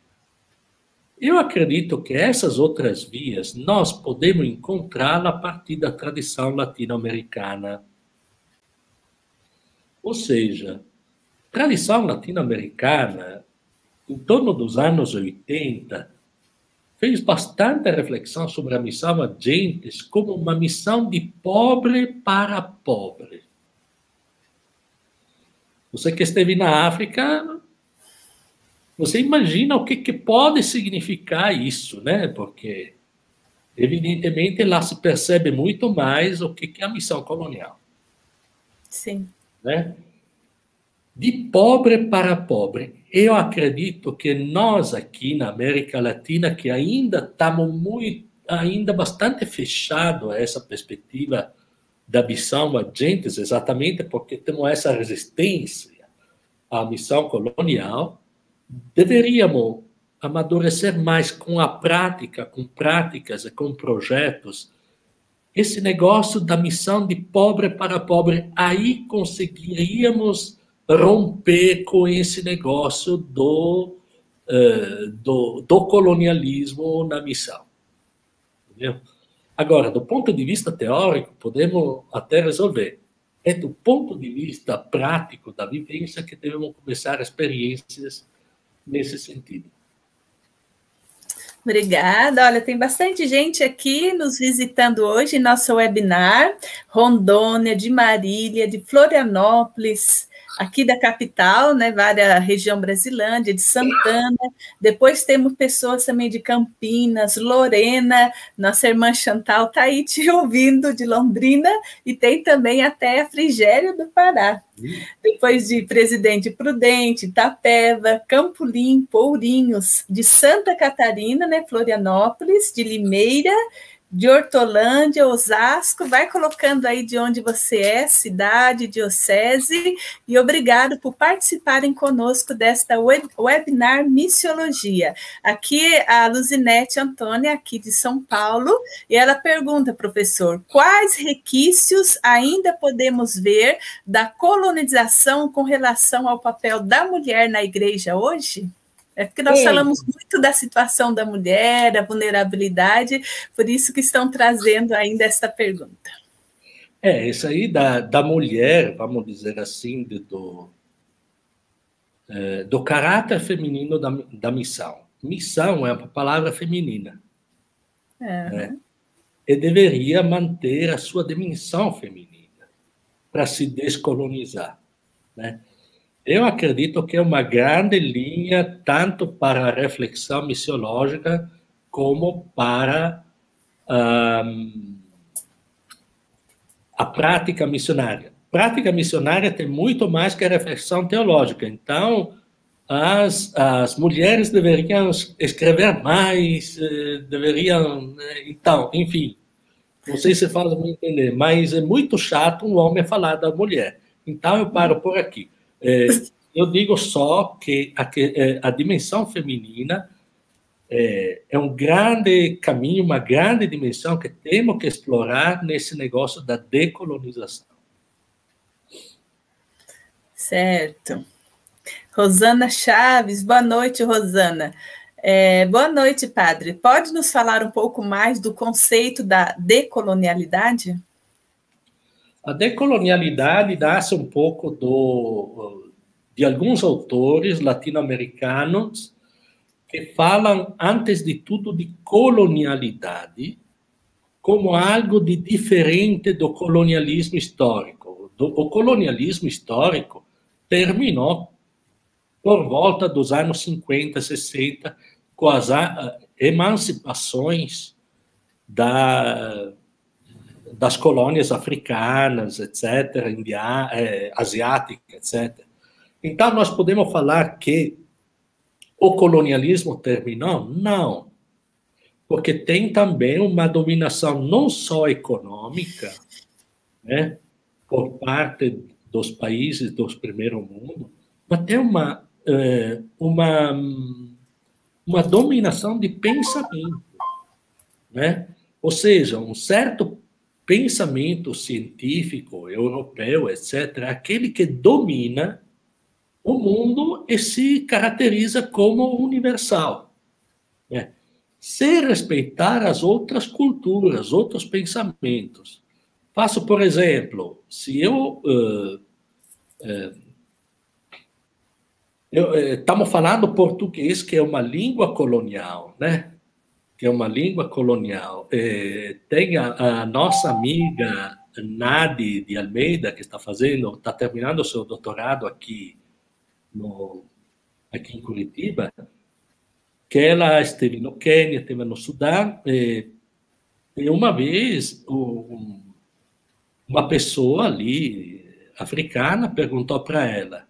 Eu acredito que essas outras vias nós podemos encontrar a partir da tradição latino-americana. Ou seja, tradição latino-americana, em torno dos anos 80, fez bastante reflexão sobre a missão agentes como uma missão de pobre para pobre. Você que esteve na África você imagina o que, que pode significar isso, né? Porque, evidentemente, lá se percebe muito mais o que, que é a missão colonial. Sim. Né? De pobre para pobre. Eu acredito que nós aqui na América Latina, que ainda estamos muito, ainda bastante fechados a essa perspectiva da missão agentes, exatamente porque temos essa resistência à missão colonial, deveríamos amadurecer mais com a prática, com práticas e com projetos. Esse negócio da missão de pobre para pobre, aí conseguiríamos romper com esse negócio do, uh, do, do colonialismo na missão. Entendeu? Agora, do ponto de vista teórico, podemos até resolver. É do ponto de vista prático da vivência que devemos começar experiências nesse sentido. Obrigada. Olha, tem bastante gente aqui nos visitando hoje em nosso webinar. Rondônia, de Marília, de Florianópolis, aqui da capital, né, várias região Brasilândia, de Santana. Depois temos pessoas também de Campinas, Lorena, nossa irmã Chantal está aí te ouvindo de Londrina e tem também até a Frigério do Pará. Depois de Presidente Prudente, Itapeva, Campolim, Pourinhos, de Santa Catarina, né, Florianópolis, de Limeira, de Hortolândia, Osasco, vai colocando aí de onde você é, cidade, diocese, e obrigado por participarem conosco desta web, webinar Missiologia. Aqui a Luzinete Antônia, aqui de São Paulo, e ela pergunta, professor, quais requisitos ainda podemos ver da colonização com relação ao papel da mulher na igreja hoje? É porque nós Sim. falamos muito da situação da mulher, da vulnerabilidade, por isso que estão trazendo ainda esta pergunta. É, isso aí da, da mulher, vamos dizer assim, do, é, do caráter feminino da, da missão. Missão é uma palavra feminina. É. Né? E deveria manter a sua dimensão feminina para se descolonizar. Né? Eu acredito que é uma grande linha tanto para a reflexão missiológica como para um, a prática missionária. Prática missionária tem muito mais que a reflexão teológica. Então, as, as mulheres deveriam escrever mais, eh, deveriam. Eh, então, enfim, não sei se faz me entender, mas é muito chato um homem falar da mulher. Então, eu paro por aqui. É, eu digo só que a, é, a dimensão feminina é, é, um grande caminho, uma grande dimensão que temos que explorar nesse negócio da decolonização. Certo. Rosana Chaves, boa noite, Rosana. É, boa noite, padre. Pode nos falar um pouco mais do conceito da decolonialidade? A decolonialidade nasce um pouco do, de alguns autores latino-americanos que falam, antes de tudo, de colonialidade como algo de diferente do colonialismo histórico. o colonialismo histórico terminou por volta dos anos 50, 60, com as emancipações da, das colônias africanas, etc., india, é, asiáticas, etc. Então, nós podemos falar que o colonialismo terminou? Não. Porque tem também uma dominação não só econômica, né, por parte dos países dos primeiro mundo, mas tem uma, é, uma, uma dominação de pensamento. Né? Ou seja, um certo pensamento científico europeu, etc., aquele que domina o mundo e se caracteriza como universal. Né? Sem respeitar as outras culturas, outros pensamentos. Faço, por exemplo, se eu. Uh, uh, estamos falando português, que é uma língua colonial, né? Que é uma língua colonial. É, tem a, a, nossa amiga Nadi de Almeida, que está fazendo, está terminando seu doutorado aqui, no, aqui em Curitiba, que ela esteve no Quênia, esteve no Sudão, é, e uma vez um, uma pessoa ali, africana, perguntou para ela,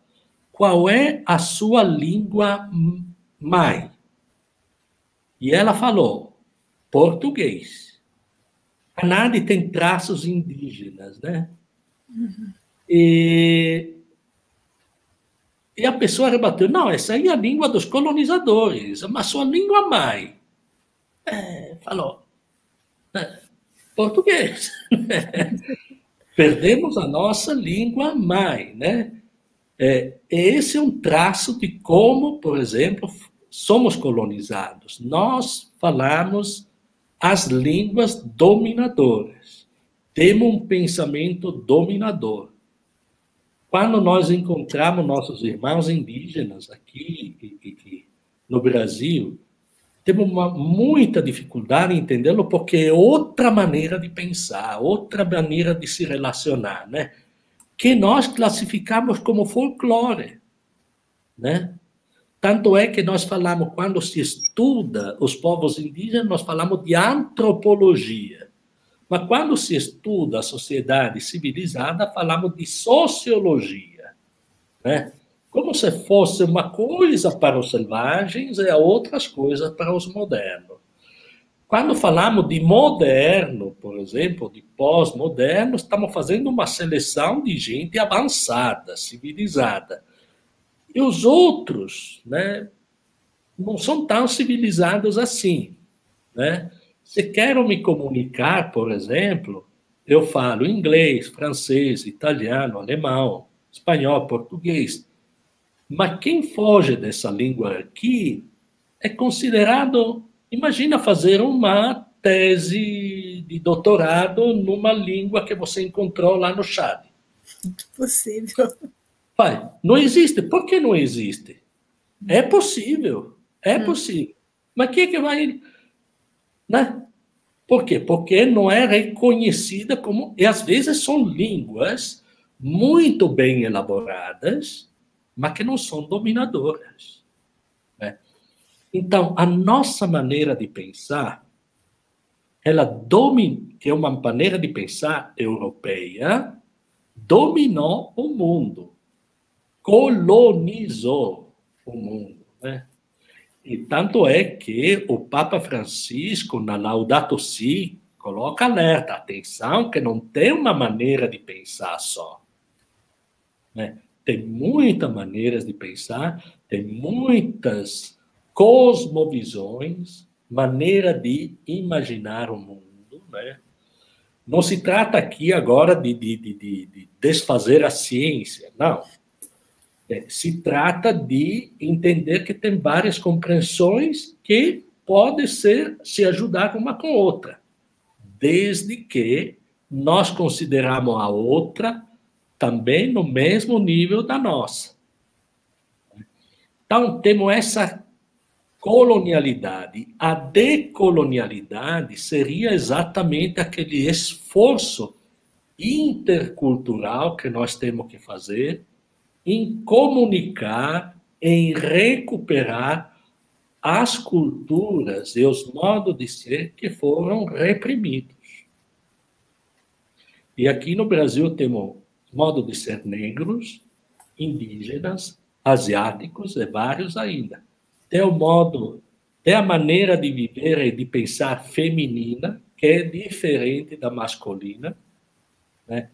qual é a sua língua mãe? E ela falou português. A Nadi tem traços indígenas, né? Uhum. E, e a pessoa rebateu: não, essa aí é a língua dos colonizadores, mas sua língua mãe. É, falou: é, português. Perdemos a nossa língua mãe, né? É, esse é um traço de como, por exemplo, somos colonizados. Nós falamos as línguas dominadoras. Temos um pensamento dominador. Quando nós encontramos nossos irmãos indígenas aqui no Brasil, temos uma, muita dificuldade em entendê-lo porque é outra maneira de pensar, outra maneira de se relacionar, né? que nós classificamos como folclore, né? Tanto é que nós falamos, quando se estuda os povos indígenas, nós falamos de antropologia. Mas quando se estuda a sociedade civilizada, falamos de sociologia. Né? Como se fosse uma coisa para os selvagens e outras coisas para os modernos. Quando falamos de moderno, por exemplo, de pós-moderno, estamos fazendo uma seleção de gente avançada, civilizada. E os outros, né, não são tão civilizados assim, né? Se quero me comunicar, por exemplo, eu falo inglês, francês, italiano, alemão, espanhol, português. Mas quem foge dessa língua aqui é considerado. Imagina fazer uma tese de doutorado numa língua que você encontrou lá no Chad. Impossível. Pai, não existe. Por que não existe? É possível. É hum. possível. Mas o que, que vai. Né? Por quê? Porque não é reconhecida como. E às vezes são línguas muito bem elaboradas, mas que não são dominadoras. Né? Então, a nossa maneira de pensar, ela domina, que é uma maneira de pensar europeia, dominou o mundo colonizou o mundo. Né? E tanto é que o Papa Francisco, na Laudato Si, coloca alerta, atenção, que não tem uma maneira de pensar só. Né? Tem muitas maneiras de pensar, tem muitas cosmovisões, maneira de imaginar o mundo. Né? Não se trata aqui agora de, de, de, de desfazer a ciência, não se trata de entender que tem várias compreensões que podem ser se ajudar uma com outra, desde que nós consideramos a outra também no mesmo nível da nossa. Então, temos essa colonialidade. A decolonialidade seria exatamente aquele esforço intercultural que nós temos que fazer em comunicar, em recuperar as culturas e os modos de ser que foram reprimidos. E aqui no Brasil temos modo de ser negros, indígenas, asiáticos e vários ainda. Tem o modo, tem a maneira de viver e de pensar feminina, que é diferente da masculina, né?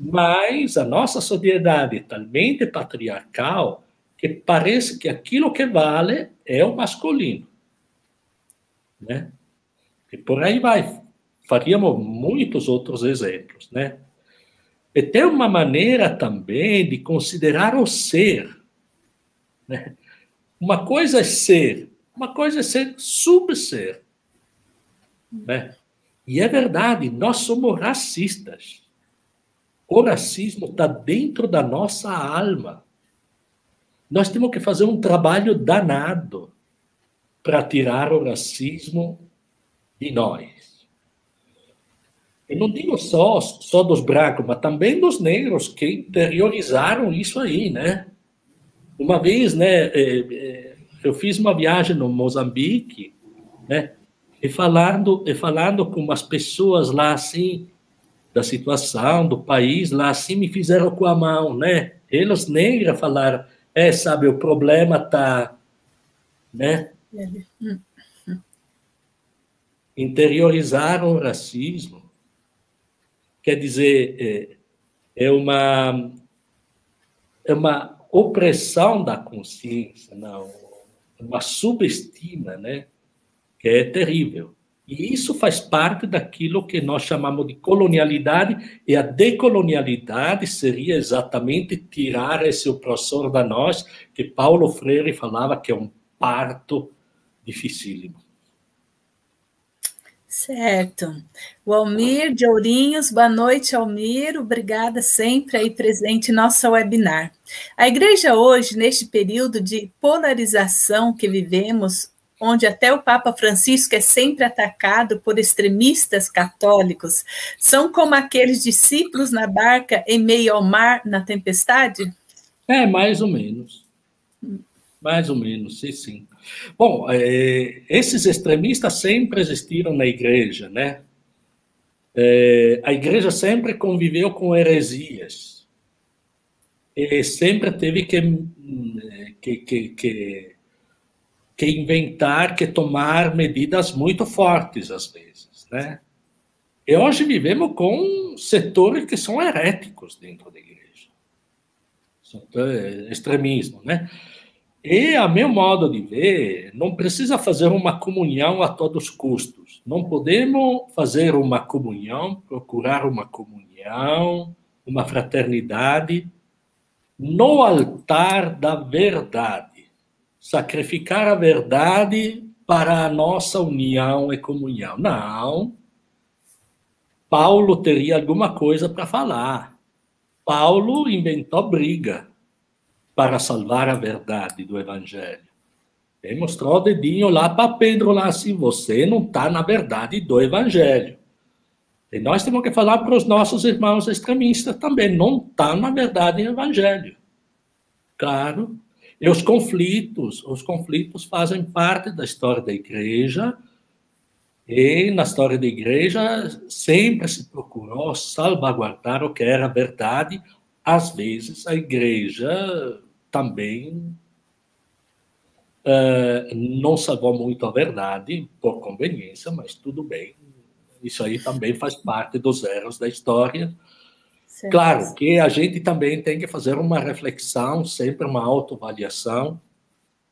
Mas a nossa sociedade é talmente patriarcal que parece que aquilo que vale é o masculino. Né? E por aí vai. Faríamos muitos outros exemplos. Né? E tem uma maneira também de considerar o ser. Né? Uma coisa é ser, uma coisa é ser subser. Né? E é verdade, nós somos racistas. O racismo está dentro da nossa alma. Nós temos que fazer um trabalho danado para tirar o racismo de nós. E não digo só, só dos brancos, mas também dos negros que interiorizaram isso aí, né? Uma vez, né, é, é, eu fiz uma viagem no Moçambique, né, e falando, e falando com umas pessoas lá assim, da situação do país, lá assim me fizeram com a mão, né? Eles negros falaram, é, sabe, o problema tá, né? Interiorizaram o racismo. Quer dizer, é, é uma é uma opressão da consciência, não, uma subestima, né? Que é terrível. E isso faz parte daquilo que nós chamamos de colonialidade, e a decolonialidade seria exatamente tirar esse opressor da nós, que Paulo Freire falava que é um parto dificílimo. Certo. O Almir de Ourinhos, boa noite, Almir. Obrigada sempre aí presente em nossa webinar. A igreja hoje, neste período de polarização que vivemos, onde até o Papa Francisco é sempre atacado por extremistas católicos, são como aqueles discípulos na barca em meio ao mar na tempestade? É, mais ou menos. Mais ou menos, sim, sim. Bom, é, esses extremistas sempre existiram na igreja, né? É, a igreja sempre conviveu com heresias. E sempre teve que, que, que, que, que inventar, que tomar medidas muito fortes, às vezes, né? E hoje vivemos com setores que são heréticos dentro da igreja. É, extremismo, né? E, a meu modo de ver, não precisa fazer uma comunhão a todos os custos. Não podemos fazer uma comunhão, procurar uma comunhão, uma fraternidade no altar da verdade. Sacrificar a verdade para a nossa união e comunhão. Não. Paulo teria alguma coisa para falar. Paulo inventou briga para salvar a verdade do Evangelho. Ele mostrou o dedinho lá para Pedro, lá assim, você não está na verdade do Evangelho. E nós temos que falar para os nossos irmãos extremistas também, não está na verdade do Evangelho. Claro. E os conflitos, os conflitos fazem parte da história da igreja, e na história da igreja sempre se procurou salvaguardar o que era verdade. Às vezes a igreja também uh, não salvou muito a verdade, por conveniência, mas tudo bem. Isso aí também faz parte dos erros da história. Certo. Claro que a gente também tem que fazer uma reflexão, sempre uma autoavaliação,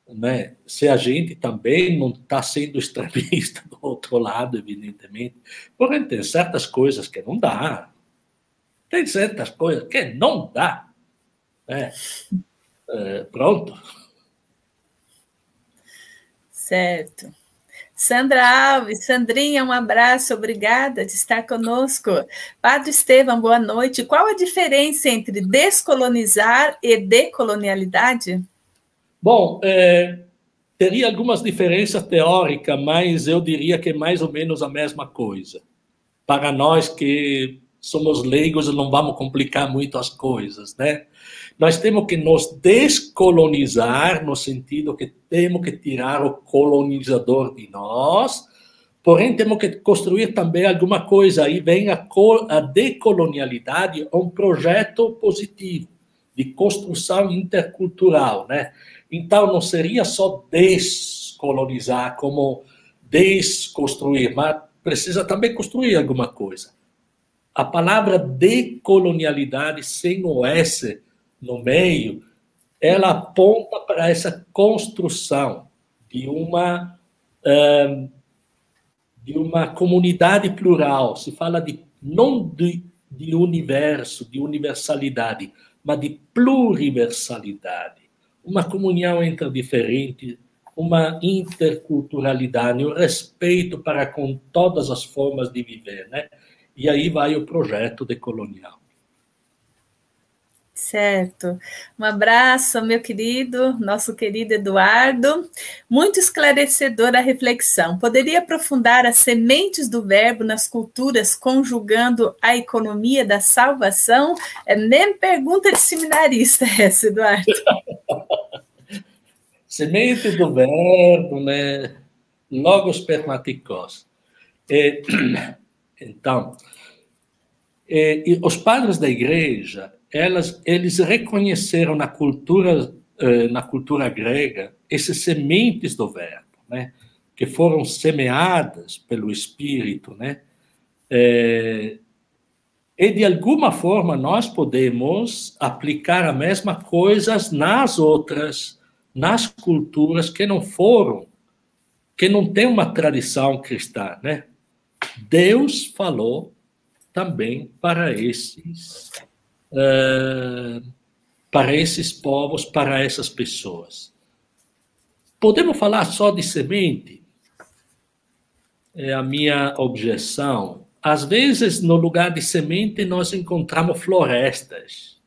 né? se a gente também não está sendo extremista do outro lado, evidentemente, porque tem certas coisas que não dá, tem certas coisas que não dá. Né? É, pronto. Certo. Sandra Alves, Sandrinha, um abraço, obrigada de estar conosco. Padre Estevam, boa noite. Qual a diferença entre descolonizar e decolonialidade? Bom, é, teria algumas diferenças teóricas, mas eu diria que é mais ou menos a mesma coisa. Para nós que somos leigos, não vamos complicar muito as coisas, né? Nós temos que nos descolonizar, no sentido que temos que tirar o colonizador de nós, porém temos que construir também alguma coisa. Aí vem a, a decolonialidade, um projeto positivo de construção intercultural, né? Então não seria só descolonizar, como desconstruir, mas precisa também construir alguma coisa. A palavra decolonialidade sem o S no meio, ela aponta para essa construção de uma de uma comunidade plural. Se fala de não de, de universo, de universalidade, mas de pluriversalidade. Uma comunhão entre diferentes, uma interculturalidade, um respeito para com todas as formas de viver, né? E aí vai o projeto decolonial. Certo. Um abraço, meu querido, nosso querido Eduardo. Muito esclarecedora a reflexão. Poderia aprofundar as sementes do verbo nas culturas, conjugando a economia da salvação? É nem pergunta de seminarista essa, Eduardo. Semente do verbo, né? Logos permaticos. É, então, é, os padres da igreja elas, eles reconheceram na cultura, eh, na cultura grega essas sementes do verbo, né? que foram semeadas pelo Espírito, né? É, e de alguma forma nós podemos aplicar a mesma coisa nas outras, nas culturas que não foram, que não têm uma tradição cristã, né? Deus falou também para esses uh, para esses povos, para essas pessoas. Podemos falar só de semente? É a minha objeção. Às vezes, no lugar de semente, nós encontramos florestas,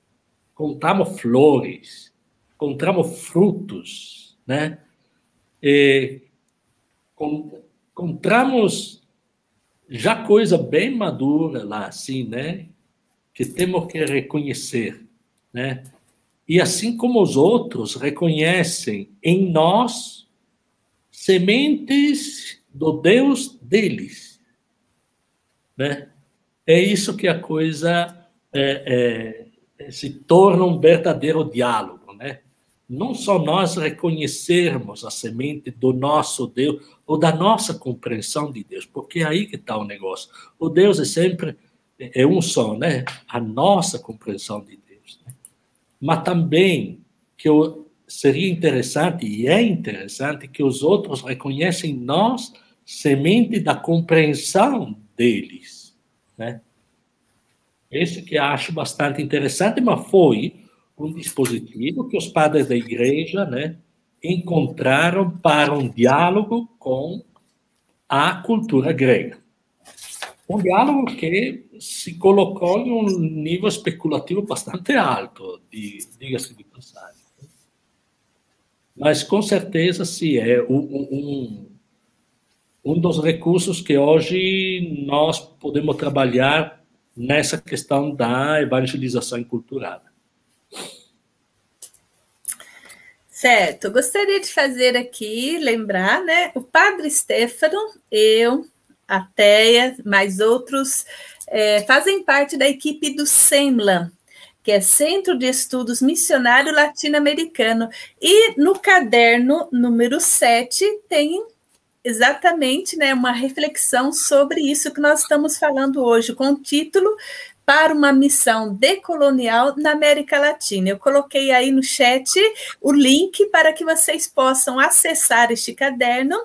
encontramos flores, encontramos frutos, né? E encontramos já coisa bem madura lá, assim, né? Que temos que reconhecer, né? E assim como os outros reconhecem em nós sementes do Deus deles, né? É isso que a coisa é, é, se torna um verdadeiro diálogo, né? Não só nós reconhecermos a semente do nosso Deus ou da nossa compreensão de Deus, porque é aí que está o negócio. O Deus é sempre é um só, né? A nossa compreensão de Deus, né? mas também que eu, seria interessante e é interessante que os outros reconhecem nós semente da compreensão deles, né? Esse que acho bastante interessante, mas foi um dispositivo que os padres da igreja, né, encontraram para um diálogo com a cultura grega. Um diálogo que se colocou em um nível especulativo bastante alto, diga-se de passagem. Mas, com certeza, sim, é um, um dos recursos que hoje nós podemos trabalhar nessa questão da evangelização cultural. Certo, gostaria de fazer aqui, lembrar, né? O padre Stefano, eu, a mais outros, é, fazem parte da equipe do SEMLA, que é Centro de Estudos Missionário Latino-Americano. E no caderno número 7 tem exatamente né, uma reflexão sobre isso que nós estamos falando hoje, com o título para uma missão decolonial na América Latina. Eu coloquei aí no chat o link para que vocês possam acessar este caderno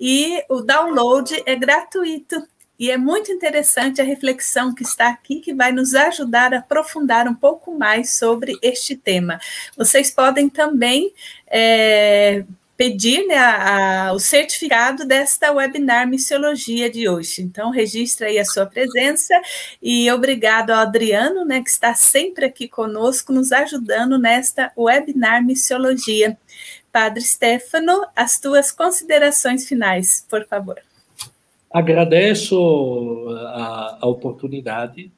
e o download é gratuito. E é muito interessante a reflexão que está aqui, que vai nos ajudar a aprofundar um pouco mais sobre este tema. Vocês podem também é, pedir né, a, a, o certificado desta webinar Missiologia de hoje. Então, registra aí a sua presença e obrigado ao Adriano, né, que está sempre aqui conosco, nos ajudando nesta webinar Missiologia. Padre Stefano, as tuas considerações finais, por favor. Agradeço a, a oportunidade,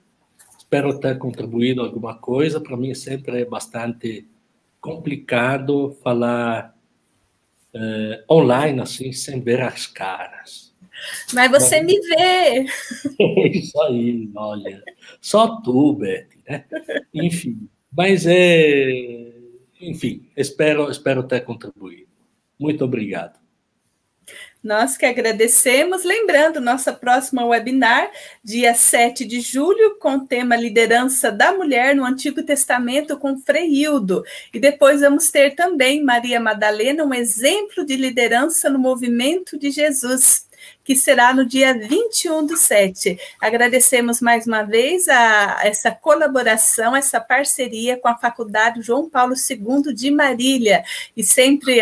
espero ter contribuído alguma coisa. Para mim, sempre é bastante complicado falar uh, online, assim, sem ver as caras. Mas você Mas... me vê. Isso aí, olha. Só tu, Beth, né? Enfim, mas é... Enfim, espero, espero ter contribuído. Muito obrigado. Nós que agradecemos. Lembrando, nossa próxima webinar, dia 7 de julho, com o tema Liderança da Mulher no Antigo Testamento com Freildo. E depois vamos ter também Maria Madalena, um exemplo de liderança no movimento de Jesus que será no dia 21 do 7. Agradecemos mais uma vez a essa colaboração, essa parceria com a Faculdade João Paulo II de Marília, e sempre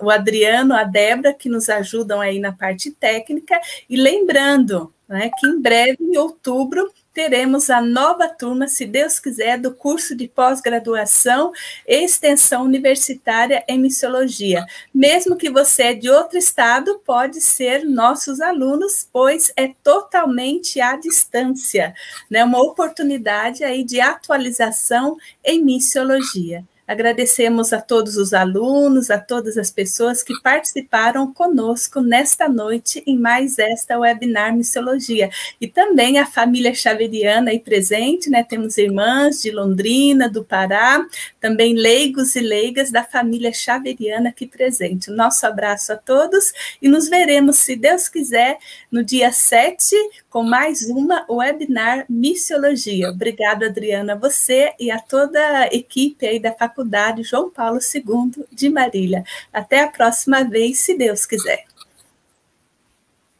o Adriano, a Débora, que nos ajudam aí na parte técnica, e lembrando né, que em breve, em outubro, teremos a nova turma, se Deus quiser, do curso de pós-graduação e extensão universitária em missiologia. Mesmo que você é de outro estado, pode ser nossos alunos, pois é totalmente à distância, né? Uma oportunidade aí de atualização em missiologia. Agradecemos a todos os alunos, a todas as pessoas que participaram conosco nesta noite em mais esta webinar Missiologia. E também a família Xaveriana aí presente, né? Temos irmãs de Londrina, do Pará, também leigos e leigas da família Xaveriana aqui presente. Nosso abraço a todos e nos veremos, se Deus quiser, no dia 7 com mais uma webinar Missiologia. Obrigada, Adriana, a você e a toda a equipe aí da Faculdade João Paulo II de Marília. Até a próxima vez, se Deus quiser.